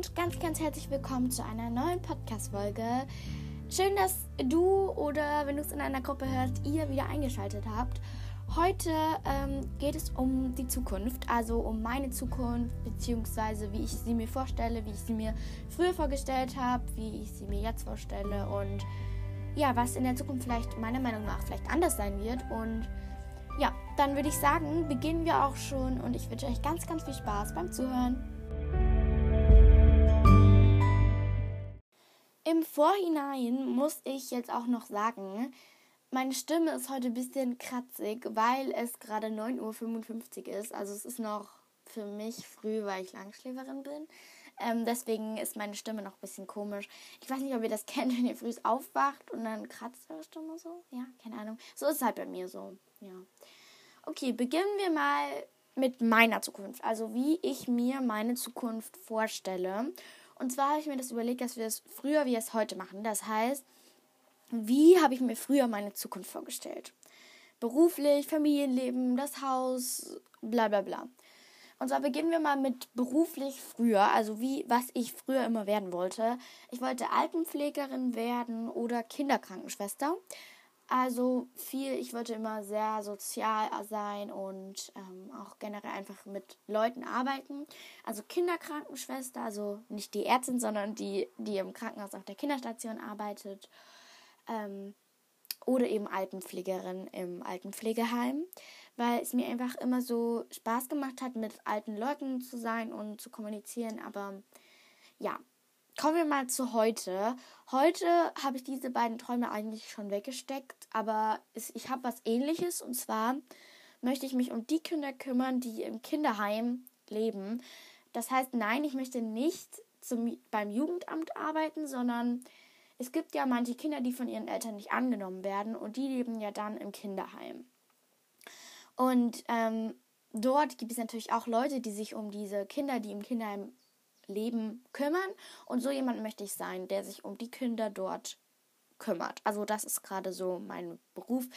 und ganz, ganz herzlich willkommen zu einer neuen Podcast-Folge. Schön, dass du oder wenn du es in einer Gruppe hörst, ihr wieder eingeschaltet habt. Heute ähm, geht es um die Zukunft, also um meine Zukunft, beziehungsweise wie ich sie mir vorstelle, wie ich sie mir früher vorgestellt habe, wie ich sie mir jetzt vorstelle und ja, was in der Zukunft vielleicht meiner Meinung nach vielleicht anders sein wird. Und ja, dann würde ich sagen, beginnen wir auch schon und ich wünsche euch ganz, ganz viel Spaß beim Zuhören. Im Vorhinein muss ich jetzt auch noch sagen, meine Stimme ist heute ein bisschen kratzig, weil es gerade 9.55 Uhr ist. Also es ist noch für mich früh, weil ich Langschläferin bin. Ähm, deswegen ist meine Stimme noch ein bisschen komisch. Ich weiß nicht, ob ihr das kennt, wenn ihr früh aufwacht und dann kratzt eure Stimme so. Ja, keine Ahnung. So ist es halt bei mir so. Ja. Okay, beginnen wir mal mit meiner Zukunft. Also wie ich mir meine Zukunft vorstelle. Und zwar habe ich mir das überlegt, dass wir es früher wie es heute machen. Das heißt, wie habe ich mir früher meine Zukunft vorgestellt? Beruflich, Familienleben, das Haus, bla bla bla. Und zwar beginnen wir mal mit beruflich früher, also wie, was ich früher immer werden wollte. Ich wollte Altenpflegerin werden oder Kinderkrankenschwester. Also viel, ich wollte immer sehr sozial sein und ähm, auch generell einfach mit Leuten arbeiten. Also Kinderkrankenschwester, also nicht die Ärztin, sondern die, die im Krankenhaus auf der Kinderstation arbeitet. Ähm, oder eben Altenpflegerin im Altenpflegeheim, weil es mir einfach immer so Spaß gemacht hat, mit alten Leuten zu sein und zu kommunizieren. Aber ja, Kommen wir mal zu heute. Heute habe ich diese beiden Träume eigentlich schon weggesteckt, aber ich habe was ähnliches und zwar möchte ich mich um die Kinder kümmern, die im Kinderheim leben. Das heißt, nein, ich möchte nicht zum, beim Jugendamt arbeiten, sondern es gibt ja manche Kinder, die von ihren Eltern nicht angenommen werden und die leben ja dann im Kinderheim. Und ähm, dort gibt es natürlich auch Leute, die sich um diese Kinder, die im Kinderheim Leben kümmern. Und so jemand möchte ich sein, der sich um die Kinder dort kümmert. Also das ist gerade so mein Beruf.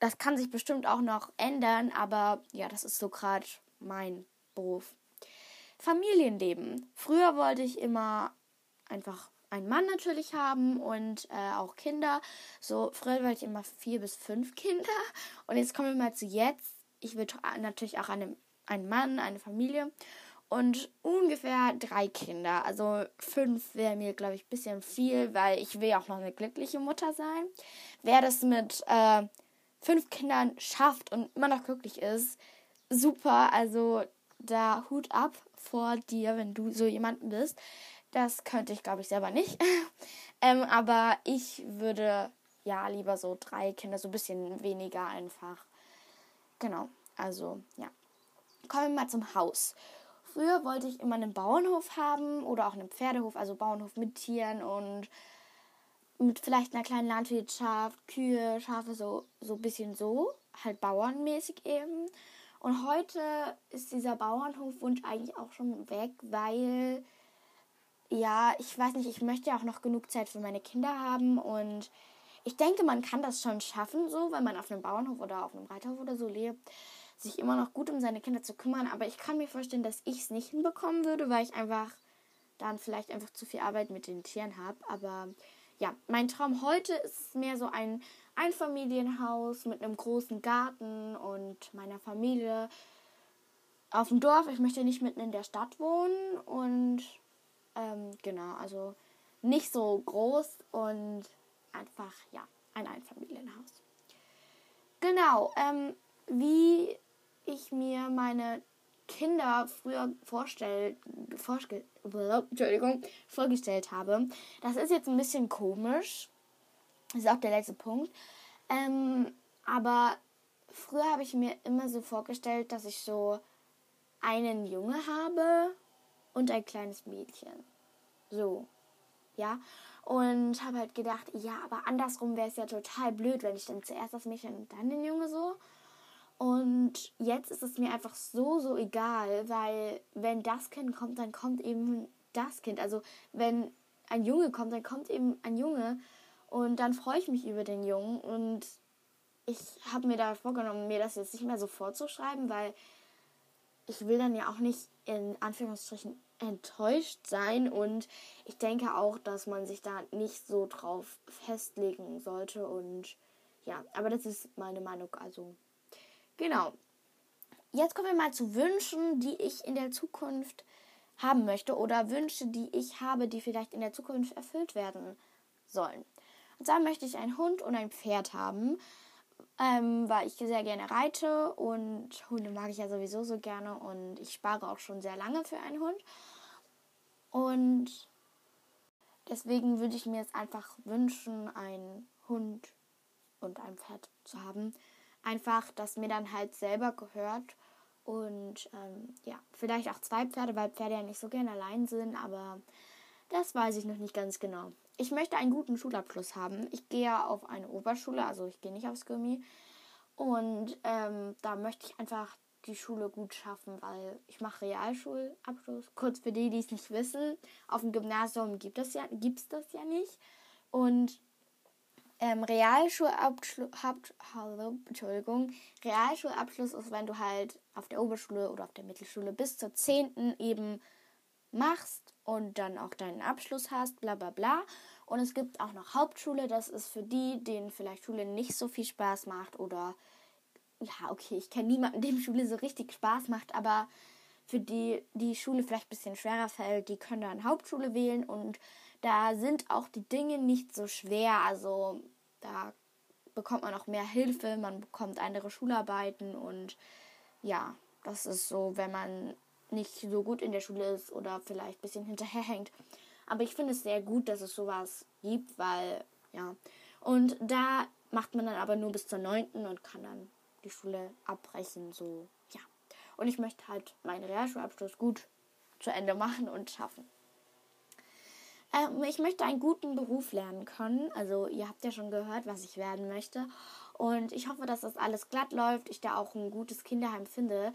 Das kann sich bestimmt auch noch ändern, aber ja, das ist so gerade mein Beruf. Familienleben. Früher wollte ich immer einfach einen Mann natürlich haben und äh, auch Kinder. So, früher wollte ich immer vier bis fünf Kinder. Und jetzt kommen wir mal zu jetzt. Ich will natürlich auch eine, einen Mann, eine Familie und ungefähr drei Kinder. Also fünf wäre mir, glaube ich, ein bisschen viel, weil ich will auch noch eine glückliche Mutter sein. Wer das mit äh, fünf Kindern schafft und immer noch glücklich ist, super. Also da Hut ab vor dir, wenn du so jemanden bist. Das könnte ich, glaube ich, selber nicht. ähm, aber ich würde ja lieber so drei Kinder, so ein bisschen weniger einfach. Genau, also ja. Kommen wir mal zum Haus. Früher wollte ich immer einen Bauernhof haben oder auch einen Pferdehof, also Bauernhof mit Tieren und mit vielleicht einer kleinen Landwirtschaft, Kühe, Schafe, so, so ein bisschen so, halt bauernmäßig eben. Und heute ist dieser Bauernhofwunsch eigentlich auch schon weg, weil, ja, ich weiß nicht, ich möchte ja auch noch genug Zeit für meine Kinder haben und ich denke, man kann das schon schaffen, so, wenn man auf einem Bauernhof oder auf einem Reiterhof oder so lebt sich immer noch gut um seine Kinder zu kümmern. Aber ich kann mir vorstellen, dass ich es nicht hinbekommen würde, weil ich einfach dann vielleicht einfach zu viel Arbeit mit den Tieren habe. Aber ja, mein Traum heute ist mehr so ein Einfamilienhaus mit einem großen Garten und meiner Familie auf dem Dorf. Ich möchte nicht mitten in der Stadt wohnen und ähm, genau, also nicht so groß und einfach, ja, ein Einfamilienhaus. Genau, ähm, wie ich mir meine Kinder früher vorstell, vorstell, Entschuldigung, vorgestellt habe. Das ist jetzt ein bisschen komisch. Das ist auch der letzte Punkt. Ähm, aber früher habe ich mir immer so vorgestellt, dass ich so einen Junge habe und ein kleines Mädchen. So. Ja. Und habe halt gedacht, ja, aber andersrum wäre es ja total blöd, wenn ich dann zuerst das Mädchen und dann den Junge so. Und jetzt ist es mir einfach so, so egal, weil wenn das Kind kommt, dann kommt eben das Kind. Also wenn ein Junge kommt, dann kommt eben ein Junge. Und dann freue ich mich über den Jungen. Und ich habe mir da vorgenommen, mir das jetzt nicht mehr so vorzuschreiben, weil ich will dann ja auch nicht in Anführungsstrichen enttäuscht sein. Und ich denke auch, dass man sich da nicht so drauf festlegen sollte. Und ja, aber das ist meine Meinung, also genau. Jetzt kommen wir mal zu Wünschen, die ich in der Zukunft haben möchte oder Wünsche, die ich habe, die vielleicht in der Zukunft erfüllt werden sollen. Und zwar möchte ich einen Hund und ein Pferd haben, ähm, weil ich sehr gerne reite und Hunde mag ich ja sowieso so gerne und ich spare auch schon sehr lange für einen Hund. Und deswegen würde ich mir jetzt einfach wünschen, einen Hund und ein Pferd zu haben. Einfach, dass mir dann halt selber gehört und ähm, ja, vielleicht auch zwei Pferde, weil Pferde ja nicht so gerne allein sind, aber das weiß ich noch nicht ganz genau. Ich möchte einen guten Schulabschluss haben. Ich gehe auf eine Oberschule, also ich gehe nicht aufs Gummi. Und ähm, da möchte ich einfach die Schule gut schaffen, weil ich mache Realschulabschluss. Kurz für die, die es nicht wissen, auf dem Gymnasium gibt es ja, gibt's das ja nicht. Und ähm, Realschulabschluss, Realschulabschluss ist, wenn du halt auf der Oberschule oder auf der Mittelschule bis zur 10. eben machst und dann auch deinen Abschluss hast, bla bla bla. Und es gibt auch noch Hauptschule, das ist für die, denen vielleicht Schule nicht so viel Spaß macht oder ja, okay, ich kenne niemanden, dem Schule so richtig Spaß macht, aber für die die Schule vielleicht ein bisschen schwerer fällt, die können dann Hauptschule wählen und da sind auch die Dinge nicht so schwer. Also da bekommt man auch mehr Hilfe, man bekommt andere Schularbeiten und ja, das ist so, wenn man nicht so gut in der Schule ist oder vielleicht ein bisschen hinterherhängt. Aber ich finde es sehr gut, dass es sowas gibt, weil, ja. Und da macht man dann aber nur bis zur 9. und kann dann die Schule abbrechen, so, ja. Und ich möchte halt meinen Realschulabschluss gut zu Ende machen und schaffen. Ähm, ich möchte einen guten Beruf lernen können. Also ihr habt ja schon gehört, was ich werden möchte. Und ich hoffe, dass das alles glatt läuft. Ich da auch ein gutes Kinderheim finde.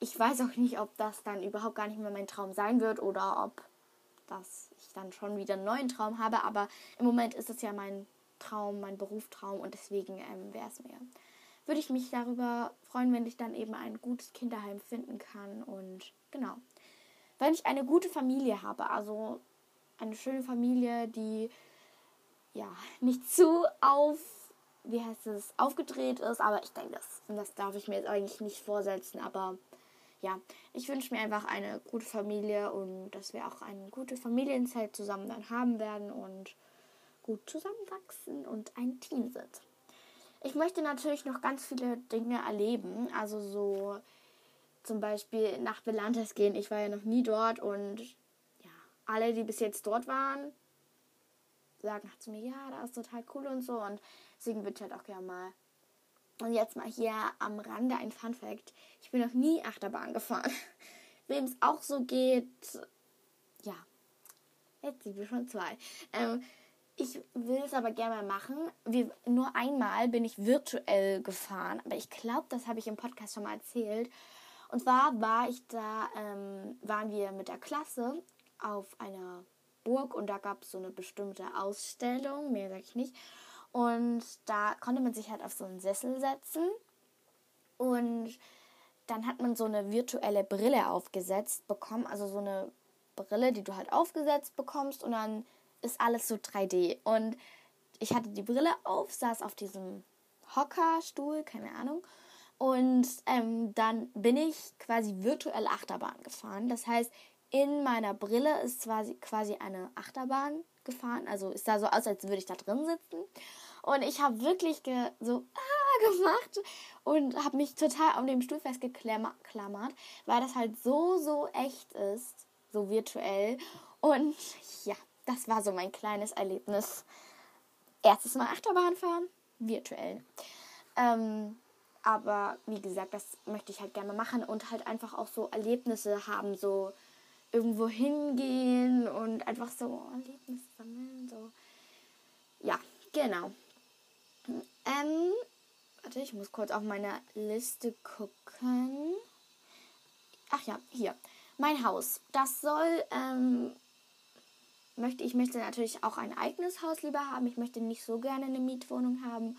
Ich weiß auch nicht, ob das dann überhaupt gar nicht mehr mein Traum sein wird oder ob das ich dann schon wieder einen neuen Traum habe. Aber im Moment ist es ja mein Traum, mein Berufstraum und deswegen ähm, wäre es mir. Würde ich mich darüber freuen, wenn ich dann eben ein gutes Kinderheim finden kann und genau. Wenn ich eine gute Familie habe, also eine schöne Familie, die ja nicht zu auf, wie heißt es, aufgedreht ist, aber ich denke, das, das darf ich mir jetzt eigentlich nicht vorsetzen, aber ja, ich wünsche mir einfach eine gute Familie und dass wir auch eine gute Familienzeit zusammen dann haben werden und gut zusammenwachsen und ein Team sind. Ich möchte natürlich noch ganz viele Dinge erleben, also so zum Beispiel nach Belantes gehen. Ich war ja noch nie dort und alle, die bis jetzt dort waren, sagen zu mir, ja, da ist total cool und so. Und deswegen würde ich halt auch gerne mal. Und jetzt mal hier am Rande ein Fun Fact. Ich bin noch nie Achterbahn gefahren. Wem es auch so geht, ja. Jetzt sind wir schon zwei. Ähm, ich will es aber gerne mal machen. Wir, nur einmal bin ich virtuell gefahren, aber ich glaube, das habe ich im Podcast schon mal erzählt. Und zwar war ich da, ähm, waren wir mit der Klasse auf einer Burg und da gab es so eine bestimmte Ausstellung, mehr sage ich nicht. Und da konnte man sich halt auf so einen Sessel setzen und dann hat man so eine virtuelle Brille aufgesetzt bekommen, also so eine Brille, die du halt aufgesetzt bekommst und dann ist alles so 3D. Und ich hatte die Brille auf, saß auf diesem Hockerstuhl, keine Ahnung. Und ähm, dann bin ich quasi virtuell Achterbahn gefahren. Das heißt, in meiner Brille ist quasi, eine Achterbahn gefahren. Also es sah so aus, als würde ich da drin sitzen. Und ich habe wirklich ge so ah, gemacht und habe mich total an dem Stuhl festgeklammert, weil das halt so, so echt ist, so virtuell. Und ja, das war so mein kleines Erlebnis. Erstes Mal Achterbahn fahren, virtuell. Ähm, aber wie gesagt, das möchte ich halt gerne machen und halt einfach auch so Erlebnisse haben, so irgendwo hingehen und einfach so Erlebnisse sammeln. So. Ja, genau. Ähm, warte, ich muss kurz auf meine Liste gucken. Ach ja, hier. Mein Haus. Das soll, ähm, möchte, ich möchte natürlich auch ein eigenes Haus lieber haben. Ich möchte nicht so gerne eine Mietwohnung haben.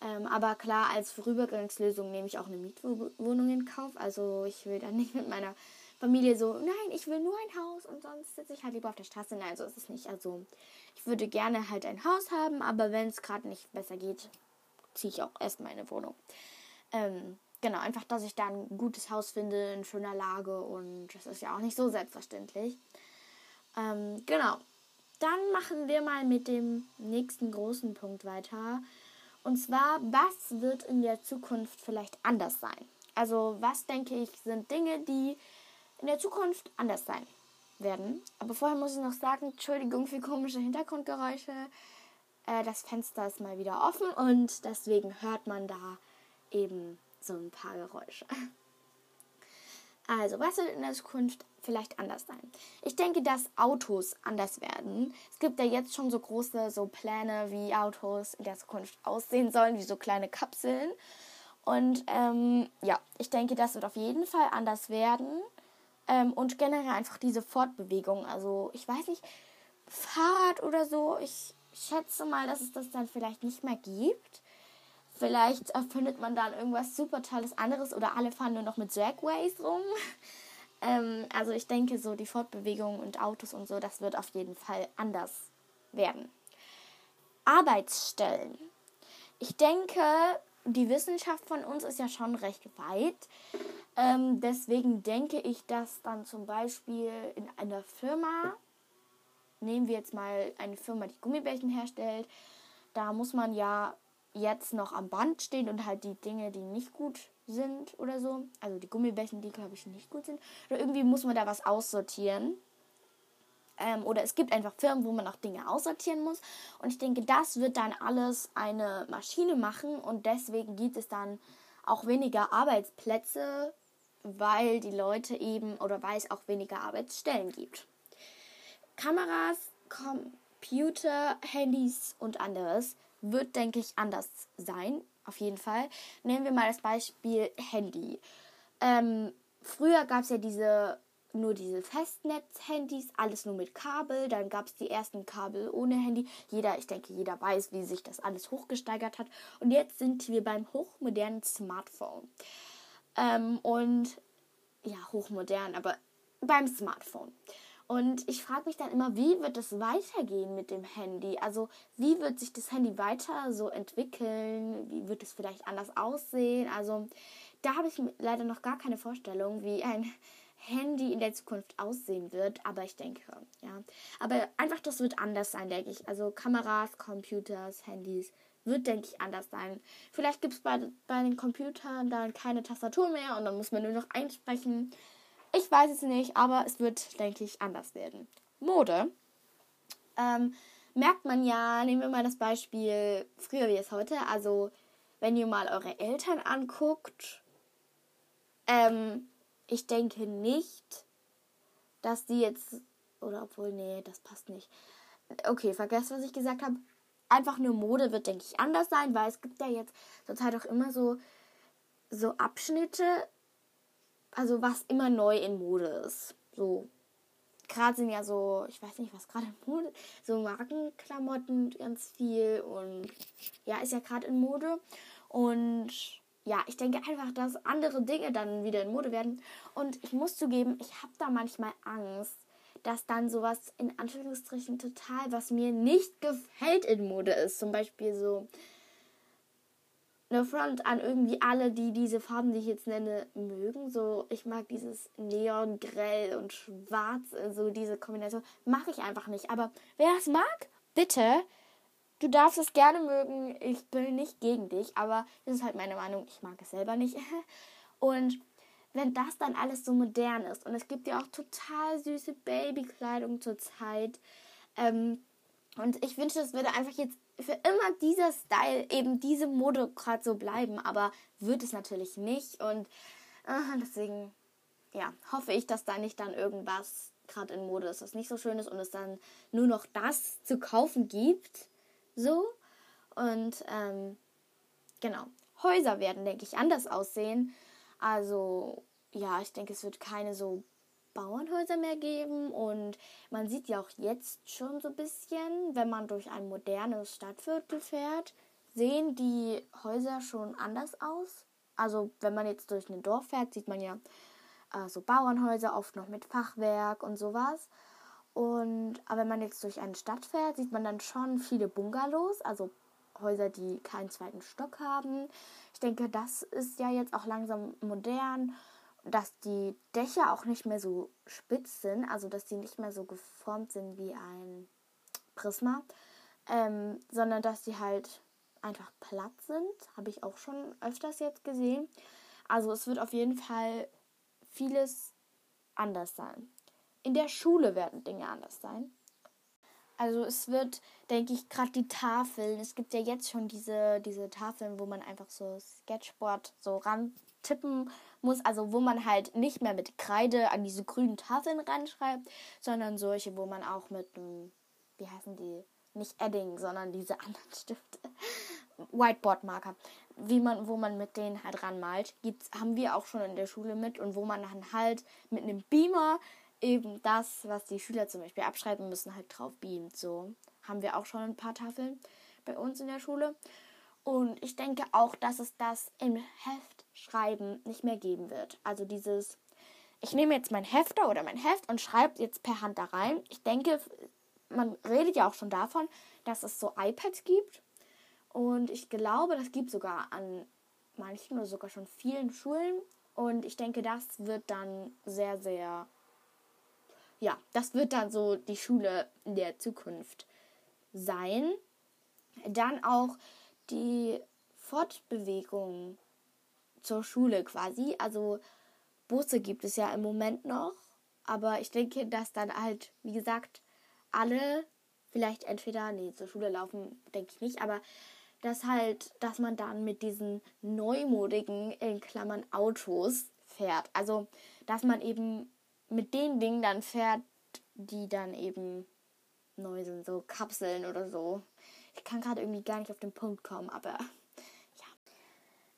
Ähm, aber klar, als Vorübergangslösung nehme ich auch eine Mietwohnung in Kauf. Also ich will dann nicht mit meiner Familie so, nein, ich will nur ein Haus und sonst sitze ich halt lieber auf der Straße. Nein, so ist es nicht. Also ich würde gerne halt ein Haus haben, aber wenn es gerade nicht besser geht, ziehe ich auch erstmal eine Wohnung. Ähm, genau, einfach, dass ich da ein gutes Haus finde, in schöner Lage und das ist ja auch nicht so selbstverständlich. Ähm, genau. Dann machen wir mal mit dem nächsten großen Punkt weiter. Und zwar, was wird in der Zukunft vielleicht anders sein? Also, was denke ich, sind Dinge, die in der Zukunft anders sein werden. Aber vorher muss ich noch sagen, Entschuldigung für komische Hintergrundgeräusche. Äh, das Fenster ist mal wieder offen und deswegen hört man da eben so ein paar Geräusche. Also, was wird in der Zukunft vielleicht anders sein? Ich denke, dass Autos anders werden. Es gibt ja jetzt schon so große so Pläne, wie Autos in der Zukunft aussehen sollen, wie so kleine Kapseln. Und ähm, ja, ich denke, das wird auf jeden Fall anders werden. Ähm, und generell einfach diese Fortbewegung. Also, ich weiß nicht, Fahrrad oder so, ich schätze mal, dass es das dann vielleicht nicht mehr gibt. Vielleicht erfindet man dann irgendwas super tolles anderes oder alle fahren nur noch mit Segways rum. ähm, also ich denke so die Fortbewegung und Autos und so, das wird auf jeden Fall anders werden. Arbeitsstellen. Ich denke, die Wissenschaft von uns ist ja schon recht weit. Ähm, deswegen denke ich, dass dann zum Beispiel in einer Firma, nehmen wir jetzt mal eine Firma, die Gummibärchen herstellt, da muss man ja jetzt noch am Band stehen und halt die Dinge, die nicht gut sind oder so, also die Gummibärchen, die glaube ich nicht gut sind, oder irgendwie muss man da was aussortieren. Ähm, oder es gibt einfach Firmen, wo man auch Dinge aussortieren muss. Und ich denke, das wird dann alles eine Maschine machen und deswegen gibt es dann auch weniger Arbeitsplätze, weil die Leute eben oder weil es auch weniger Arbeitsstellen gibt. Kameras, Computer, Handys und anderes wird, denke ich, anders sein. Auf jeden Fall. Nehmen wir mal das Beispiel Handy. Ähm, früher gab es ja diese nur diese Festnetz-Handys, alles nur mit Kabel. Dann gab es die ersten Kabel ohne Handy. Jeder, ich denke, jeder weiß, wie sich das alles hochgesteigert hat. Und jetzt sind wir beim hochmodernen Smartphone. Ähm, und ja, hochmodern, aber beim Smartphone. Und ich frage mich dann immer, wie wird es weitergehen mit dem Handy? Also wie wird sich das Handy weiter so entwickeln? Wie wird es vielleicht anders aussehen? Also da habe ich leider noch gar keine Vorstellung, wie ein Handy in der Zukunft aussehen wird. Aber ich denke, ja. Aber einfach, das wird anders sein, denke ich. Also Kameras, Computers, Handys wird, denke ich, anders sein. Vielleicht gibt es bei, bei den Computern dann keine Tastatur mehr und dann muss man nur noch einsprechen. Ich weiß es nicht, aber es wird, denke ich, anders werden. Mode. Ähm, merkt man ja, nehmen wir mal das Beispiel früher wie es heute. Also, wenn ihr mal eure Eltern anguckt, ähm, ich denke nicht, dass die jetzt, oder obwohl, nee, das passt nicht. Okay, vergesst, was ich gesagt habe. Einfach nur Mode wird, denke ich, anders sein, weil es gibt ja jetzt zurzeit auch immer so, so Abschnitte, also was immer neu in Mode ist. So, gerade sind ja so, ich weiß nicht, was gerade in Mode, so Markenklamotten ganz viel und ja, ist ja gerade in Mode. Und ja, ich denke einfach, dass andere Dinge dann wieder in Mode werden. Und ich muss zugeben, ich habe da manchmal Angst, dass dann sowas in Anführungsstrichen total, was mir nicht gefällt in Mode ist. Zum Beispiel so eine Front an irgendwie alle, die diese Farben, die ich jetzt nenne, mögen. So, ich mag dieses Neon, Grell und Schwarz, so diese Kombination. Mache ich einfach nicht. Aber wer das mag, bitte. Du darfst es gerne mögen. Ich bin nicht gegen dich, aber das ist halt meine Meinung. Ich mag es selber nicht. Und wenn das dann alles so modern ist und es gibt ja auch total süße Babykleidung zurzeit. Ähm, und ich wünsche, es würde einfach jetzt für immer dieser Style, eben diese Mode gerade so bleiben, aber wird es natürlich nicht. Und äh, deswegen, ja, hoffe ich, dass da nicht dann irgendwas gerade in Mode ist, was nicht so schön ist und es dann nur noch das zu kaufen gibt. So. Und ähm, genau. Häuser werden, denke ich, anders aussehen. Also, ja, ich denke, es wird keine so Bauernhäuser mehr geben und man sieht ja auch jetzt schon so ein bisschen, wenn man durch ein modernes Stadtviertel fährt, sehen die Häuser schon anders aus. Also wenn man jetzt durch ein Dorf fährt, sieht man ja äh, so Bauernhäuser, oft noch mit Fachwerk und sowas. Und aber wenn man jetzt durch eine Stadt fährt, sieht man dann schon viele Bungalows, also Häuser, die keinen zweiten Stock haben. Ich denke, das ist ja jetzt auch langsam modern, dass die Dächer auch nicht mehr so spitz sind, also dass die nicht mehr so geformt sind wie ein Prisma, ähm, sondern dass die halt einfach platt sind. Habe ich auch schon öfters jetzt gesehen. Also es wird auf jeden Fall vieles anders sein. In der Schule werden Dinge anders sein. Also es wird, denke ich, gerade die Tafeln. Es gibt ja jetzt schon diese, diese Tafeln, wo man einfach so Sketchboard so rantippen muss. Also wo man halt nicht mehr mit Kreide an diese grünen Tafeln reinschreibt, sondern solche, wo man auch mit einem, wie heißen die? Nicht Edding, sondern diese anderen Stifte. Whiteboard-Marker. Wie man, wo man mit denen halt ranmalt. Gibt's, haben wir auch schon in der Schule mit und wo man dann halt mit einem Beamer eben das, was die Schüler zum Beispiel abschreiben müssen, halt drauf beamt. So haben wir auch schon ein paar Tafeln bei uns in der Schule. Und ich denke auch, dass es das im Heftschreiben nicht mehr geben wird. Also dieses, ich nehme jetzt mein Hefter oder mein Heft und schreibe jetzt per Hand da rein. Ich denke, man redet ja auch schon davon, dass es so iPads gibt. Und ich glaube, das gibt sogar an manchen oder sogar schon vielen Schulen. Und ich denke, das wird dann sehr, sehr ja, das wird dann so die Schule der Zukunft sein. Dann auch die Fortbewegung zur Schule quasi. Also Busse gibt es ja im Moment noch. Aber ich denke, dass dann halt, wie gesagt, alle vielleicht entweder, nee, zur Schule laufen, denke ich nicht, aber dass halt, dass man dann mit diesen neumodigen, in Klammern, Autos fährt. Also, dass man eben mit den Dingen dann fährt, die dann eben neu sind, so Kapseln oder so. Ich kann gerade irgendwie gar nicht auf den Punkt kommen, aber ja.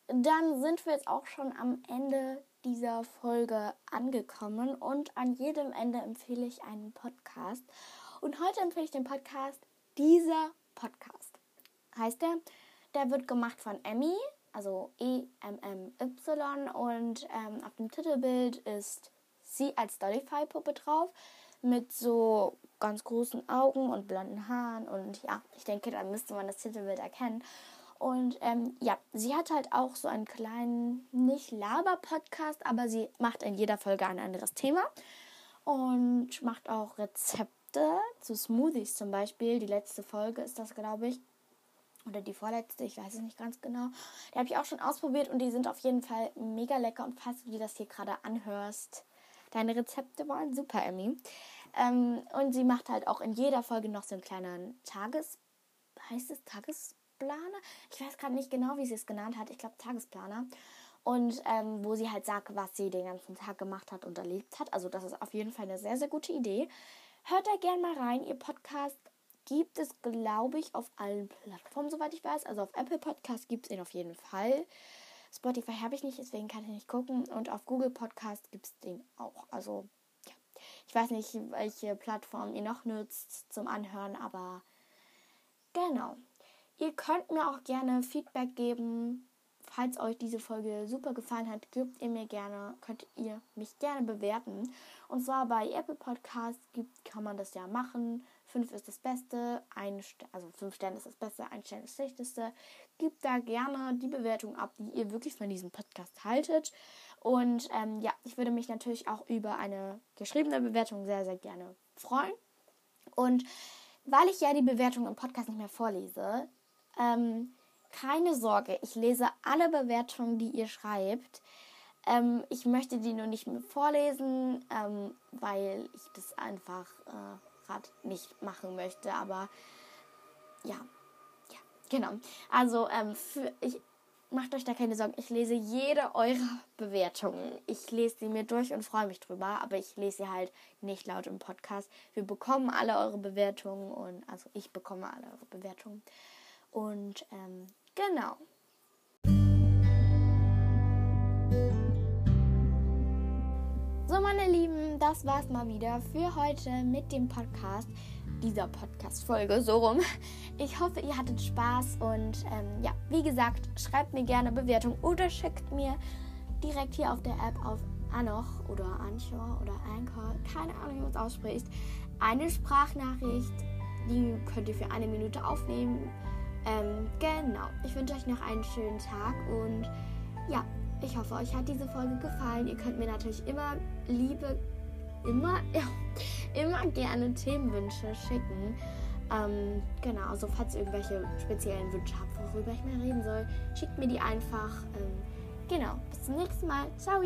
Dann sind wir jetzt auch schon am Ende dieser Folge angekommen und an jedem Ende empfehle ich einen Podcast. Und heute empfehle ich den Podcast Dieser Podcast. Heißt der? Der wird gemacht von Emmy, also E-M-M-Y und ähm, auf dem Titelbild ist sie als Dollify-Puppe drauf mit so ganz großen Augen und blonden Haaren und ja, ich denke, da müsste man das Titelbild erkennen. Und ähm, ja, sie hat halt auch so einen kleinen, nicht Laber-Podcast, aber sie macht in jeder Folge ein anderes Thema und macht auch Rezepte zu Smoothies zum Beispiel. Die letzte Folge ist das, glaube ich. Oder die vorletzte, ich weiß es nicht ganz genau. Die habe ich auch schon ausprobiert und die sind auf jeden Fall mega lecker. Und falls du dir das hier gerade anhörst, Deine Rezepte waren super, Emmy. Ähm, und sie macht halt auch in jeder Folge noch so einen kleinen Tages... Heißt es Tagesplaner? Ich weiß gerade nicht genau, wie sie es genannt hat. Ich glaube Tagesplaner. Und ähm, wo sie halt sagt, was sie den ganzen Tag gemacht hat und erlebt hat. Also das ist auf jeden Fall eine sehr, sehr gute Idee. Hört da gerne mal rein. Ihr Podcast gibt es, glaube ich, auf allen Plattformen, soweit ich weiß. Also auf Apple Podcast gibt es ihn auf jeden Fall. Spotify habe ich nicht, deswegen kann ich nicht gucken. Und auf Google Podcast gibt es den auch. Also, ja. Ich weiß nicht, welche Plattform ihr noch nutzt zum Anhören, aber genau. Ihr könnt mir auch gerne Feedback geben. Falls euch diese Folge super gefallen hat, gebt ihr mir gerne, könnt ihr mich gerne bewerten. Und zwar bei Apple Podcasts gibt, kann man das ja machen. 5 ist das Beste, ein, also 5 Sterne ist das Beste, ein Stern ist das Schlechteste. Gebt da gerne die Bewertung ab, die ihr wirklich von diesem Podcast haltet. Und ähm, ja, ich würde mich natürlich auch über eine geschriebene Bewertung sehr, sehr gerne freuen. Und weil ich ja die Bewertung im Podcast nicht mehr vorlese, ähm, keine Sorge, ich lese alle Bewertungen, die ihr schreibt. Ähm, ich möchte die nur nicht mehr vorlesen, ähm, weil ich das einfach äh, gerade nicht machen möchte. Aber ja, ja, genau. Also ähm, für, ich macht euch da keine Sorgen. Ich lese jede eurer Bewertungen. Ich lese sie mir durch und freue mich drüber, aber ich lese sie halt nicht laut im Podcast. Wir bekommen alle eure Bewertungen und also ich bekomme alle eure Bewertungen. Und ähm, genau. Meine Lieben, das war's mal wieder für heute mit dem Podcast, dieser Podcast-Folge, so rum. Ich hoffe, ihr hattet Spaß und ähm, ja, wie gesagt, schreibt mir gerne Bewertung oder schickt mir direkt hier auf der App auf Anoch oder Anchor oder Anchor, keine Ahnung, wie man es ausspricht, eine Sprachnachricht. Die könnt ihr für eine Minute aufnehmen. Ähm, genau. Ich wünsche euch noch einen schönen Tag und ja, ich hoffe, euch hat diese Folge gefallen. Ihr könnt mir natürlich immer liebe, immer, ja, immer gerne Themenwünsche schicken. Ähm, genau, also falls ihr irgendwelche speziellen Wünsche habt, worüber ich mal reden soll, schickt mir die einfach. Ähm, genau, bis zum nächsten Mal. Ciao!